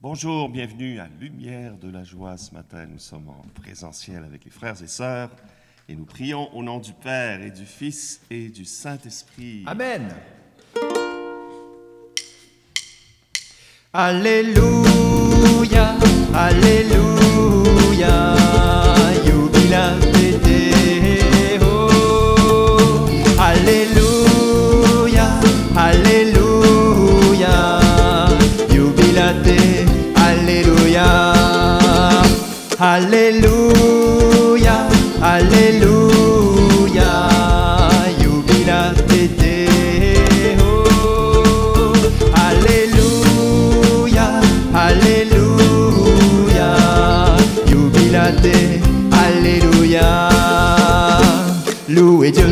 Bonjour, bienvenue à Lumière de la joie. Ce matin, nous sommes en présentiel avec les frères et sœurs et nous prions au nom du Père et du Fils et du Saint-Esprit. Amen. Alléluia, Alléluia, Alléluia, Alléluia, jubilate Deo. Alléluia, Alléluia, jubilate, Alléluia. Louez Dieu,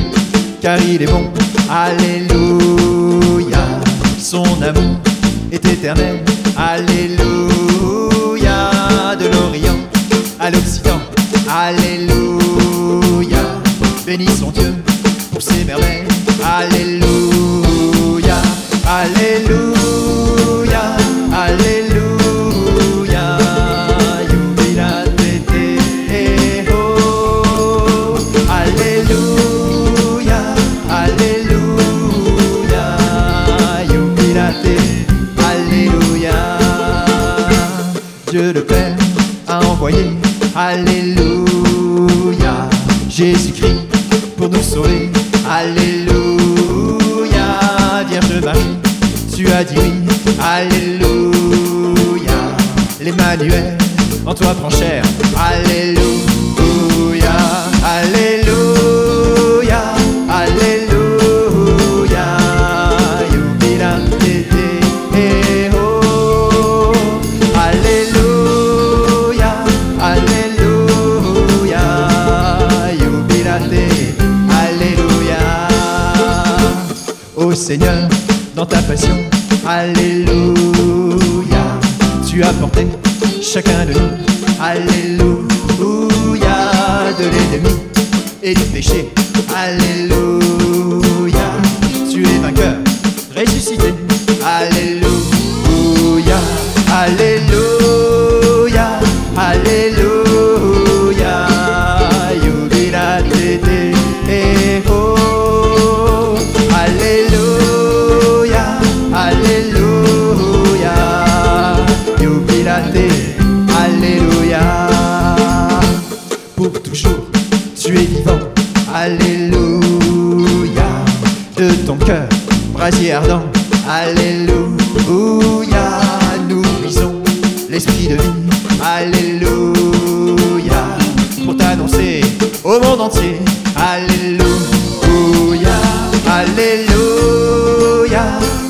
car il est bon, Alléluia. Son amour est éternel, Alléluia. Dieu le Père a envoyé, Alléluia, Jésus-Christ pour nous sauver, Alléluia, Vierge Marie, tu as dit oui, Alléluia, l'Emmanuel en toi prend chair, Alléluia, Seigneur, dans ta passion, Alléluia, tu as porté chacun de nous, Alléluia, de l'ennemi et du péché, Alléluia, Alléluia,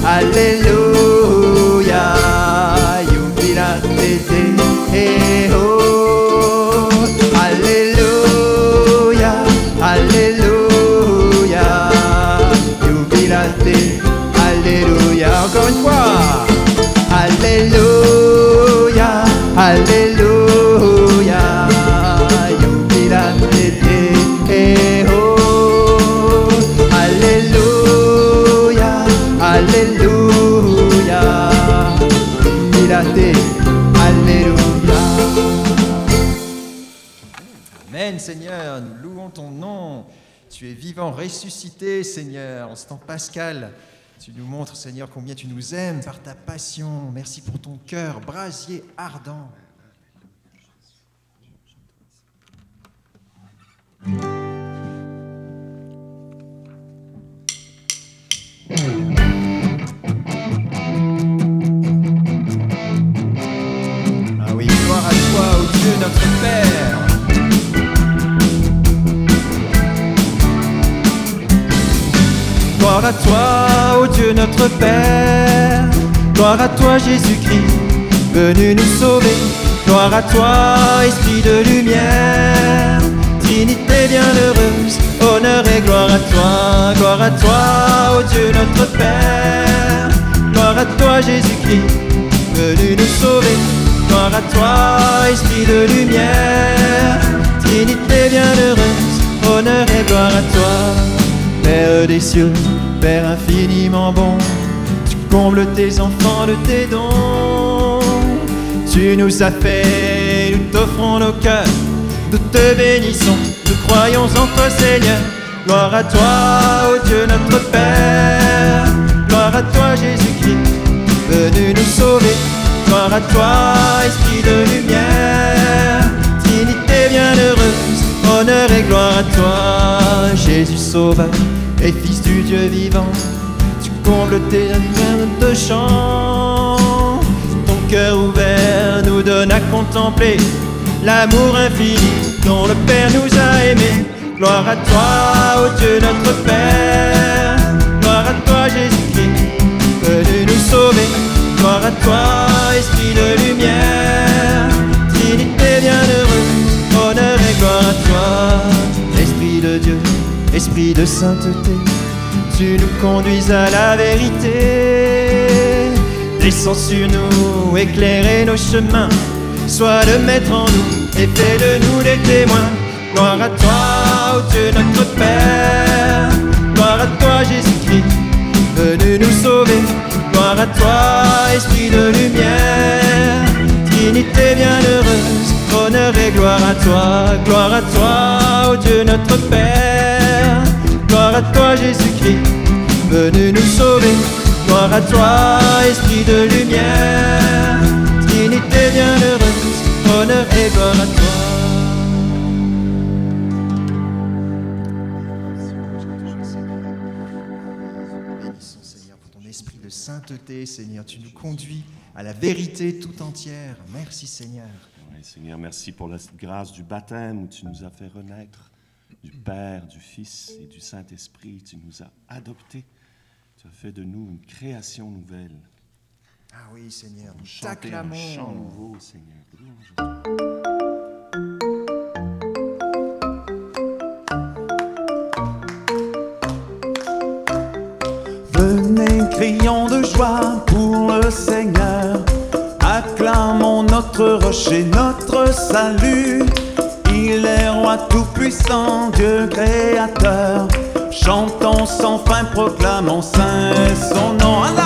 Alléluia, jubilate Deo. Alléluia, Alléluia, jubilate, Alléluia. Encore une fois, Alléluia, Alléluia, Tu es vivant, ressuscité, Seigneur. En ce temps pascal, tu nous montres, Seigneur, combien tu nous aimes par ta passion. Merci pour ton cœur, brasier ardent. Père. Gloire à toi, Jésus-Christ, venu nous sauver. Gloire à toi, Esprit de lumière. Trinité bienheureuse, honneur et gloire à toi. Gloire à toi, ô Dieu notre Père. Gloire à toi, Jésus-Christ, venu nous sauver. Gloire à toi, Esprit de lumière. Trinité bienheureuse, honneur et gloire à toi. Père des cieux, Père infiniment bon, tu combles tes enfants de tes dons. tu nous as fait, nous t'offrons nos cœurs, nous te bénissons, nous croyons en toi Seigneur. Gloire à toi, ô Dieu notre Père, gloire à toi Jésus-Christ, venu nous sauver. Gloire à toi, Esprit de lumière, Trinité bienheureuse, honneur et gloire à toi, Jésus Sauveur et Fils du Dieu vivant. Tu combles tes âmes chant, ton cœur ouvert nous donne à contempler l'amour infini dont le Père nous a aimés. Gloire à toi, ô Dieu notre Père, gloire à toi Jésus-Christ, venu nous sauver. Gloire à toi, Esprit de lumière, Trinité bienheureuse, honneur et gloire à toi, Esprit de Dieu, Esprit de sainteté, tu nous conduis à la vérité. Descends sur nous, éclairer nos chemins, sois le maître en nous et fais de nous des témoins. Gloire à toi, ô Dieu notre Père, gloire à toi Jésus-Christ, venu nous sauver. Gloire à toi, Esprit de lumière, Trinité bienheureuse, honneur et gloire à toi, gloire à toi, ô Dieu notre Père, gloire à toi Jésus-Christ, venu nous sauver, gloire à toi, Esprit de lumière, Trinité bienheureuse, honneur et gloire à toi. Bénissons, Seigneur, pour ton esprit de sainteté, Seigneur. Tu nous conduis à la vérité tout entière. Merci, Seigneur. Oui, Seigneur, merci pour la grâce du baptême où tu nous as fait renaître du Père, du Fils et du Saint-Esprit. Tu nous as adoptés. As fait de nous une création nouvelle. Ah oui, Seigneur, nous Chanter un t'acclamons. chant nouveau, Seigneur. Venez, crions de joie pour le Seigneur. Acclamons notre rocher, notre salut. Il est roi tout-puissant, Dieu créateur. Chantons sans fin, proclamons saint son nom.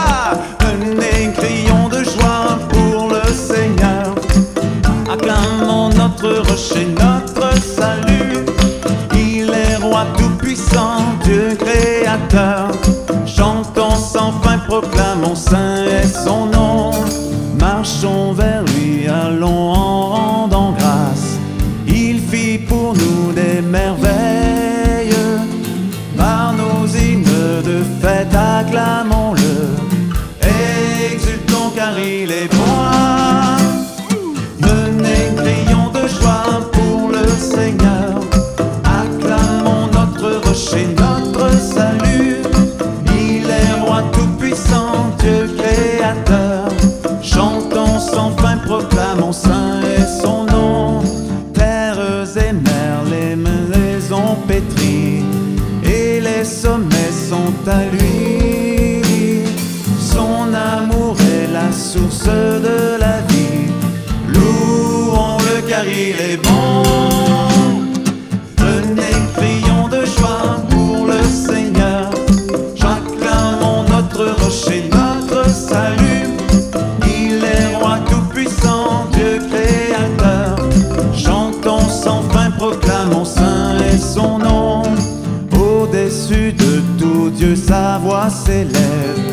Car il est bon. Source de la vie. Louons-le car il est bon. Venez, crions de joie pour le Seigneur. J'acclamons notre rocher, notre salut. Il est roi tout-puissant, Dieu créateur. Chantons sans fin, proclamons saint est son nom. Au-dessus de tout Dieu, sa voix s'élève.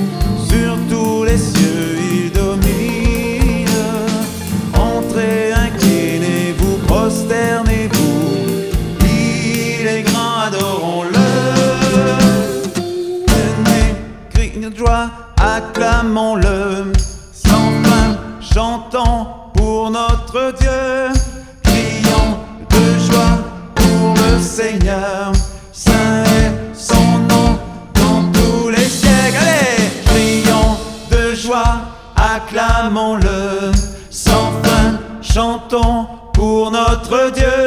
Acclamons-le. Sans fin, chantons pour notre Dieu.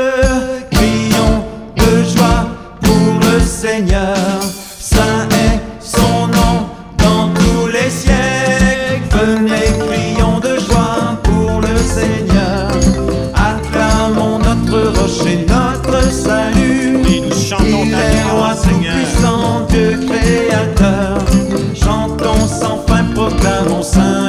Crions de joie pour le Seigneur. Saint est son nom dans tous les siècles. Venez, crions de joie pour le Seigneur. Acclamons notre rocher, notre salut. Et nous chantons Il est roi Seigneur. tout-puissant, Dieu créateur. Chantons sans fin, proclamons saint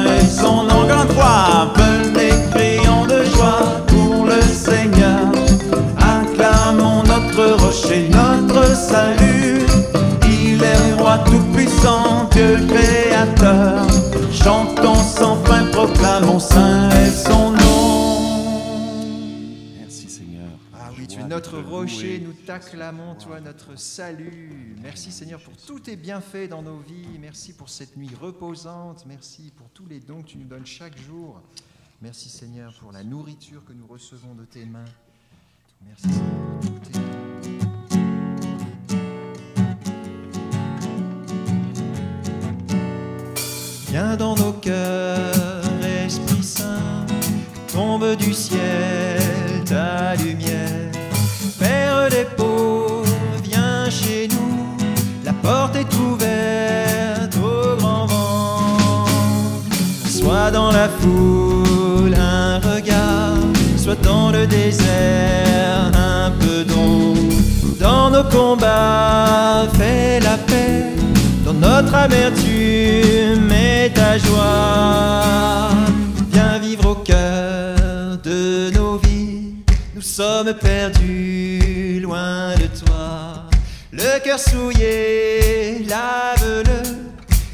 nous t'acclamons, toi notre salut. Merci Seigneur pour tous tes bienfaits dans nos vies. Merci pour cette nuit reposante. Merci pour tous les dons que tu nous donnes chaque jour. Merci Seigneur pour la nourriture que nous recevons de tes mains. Merci Seigneur pour tous tes dons. Viens dans nos cœurs, Esprit Saint, tombe du ciel dans la foule un regard, soit dans le désert un peu d'ombre. Dans nos combats, fais la paix, dans notre amertume et ta joie. Viens vivre au cœur de nos vies, nous sommes perdus loin de toi. Le cœur souillé, lave-le,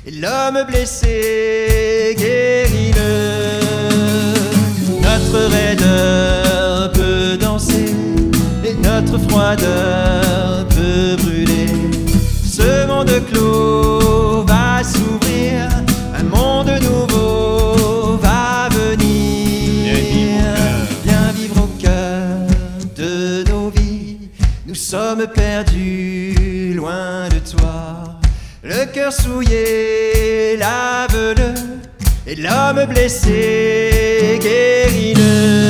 et l'homme blessé, guéris-le. Peut brûler. Ce monde clos va s'ouvrir, un monde nouveau va venir. Viens vivre au cœur de nos vies, nous sommes perdus loin de toi. Le cœur souillé, lave-le, et l'homme blessé, guéris-le.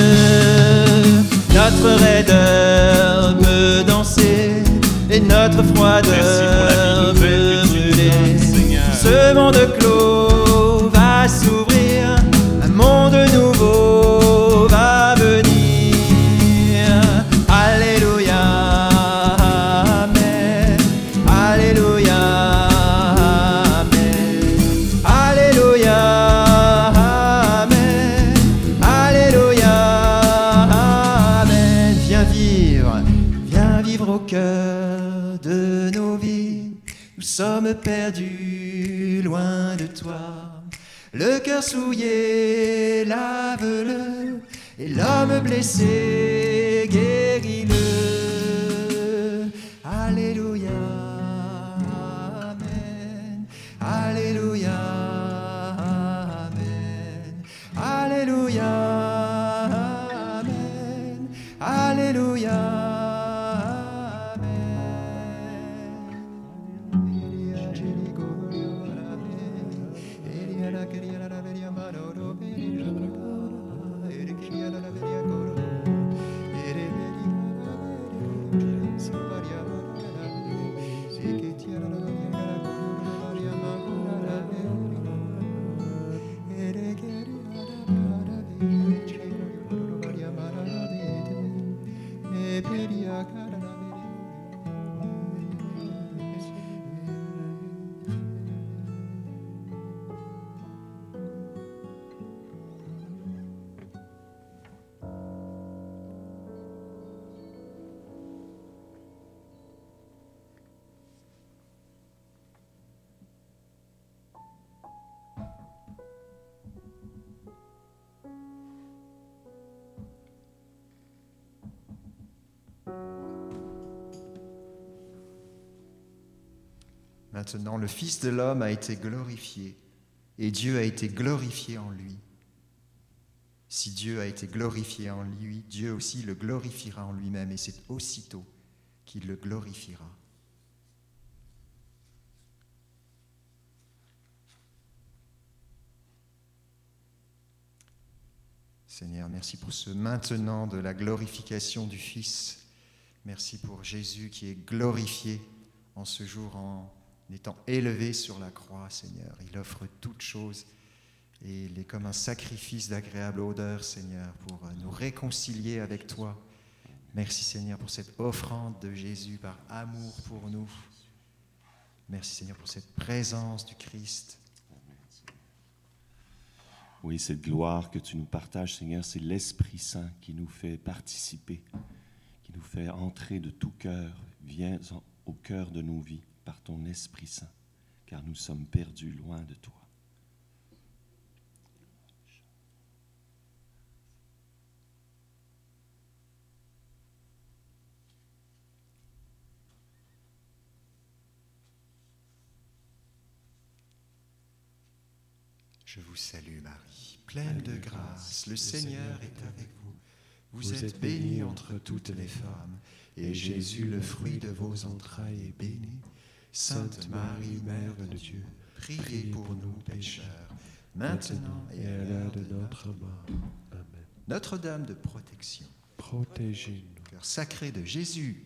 Notre raideur peut danser, et notre Merci pour la vie froideur peut brûler. Ce monde clos sommes perdus loin de toi. Le cœur souillé, lave-le. Et l'homme blessé, guéris-le. Alléluia. Amen. Alléluia. Amen. Alléluia. Maintenant, le Fils de l'homme a été glorifié et Dieu a été glorifié en lui. Si Dieu a été glorifié en lui, Dieu aussi le glorifiera en lui-même et c'est aussitôt qu'il le glorifiera. Seigneur, merci pour ce maintenant de la glorification du Fils. Merci pour Jésus qui est glorifié en ce jour en étant élevé sur la croix, Seigneur. Il offre toutes choses et il est comme un sacrifice d'agréable odeur, Seigneur, pour nous réconcilier avec toi. Merci, Seigneur, pour cette offrande de Jésus par amour pour nous. Merci, Seigneur, pour cette présence du Christ. Oui, cette gloire que tu nous partages, Seigneur, c'est l'Esprit Saint qui nous fait participer, qui nous fait entrer de tout cœur. Viens en- au cœur de nos vies par ton Esprit Saint, car nous sommes perdus loin de toi. Je vous salue Marie, pleine de grâce, le Seigneur est avec vous. Vous êtes bénie entre toutes les femmes, et Jésus, le fruit de vos entrailles, est béni. Sainte Marie, Mère de Dieu, priez pour nous pécheurs, maintenant et à l'heure de notre mort. Amen. Notre-Dame de protection, Protégez-nous. cœur sacré de Jésus,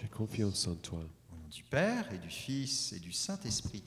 J'ai confiance en toi. au nom du Père et du Fils et du Saint-Esprit.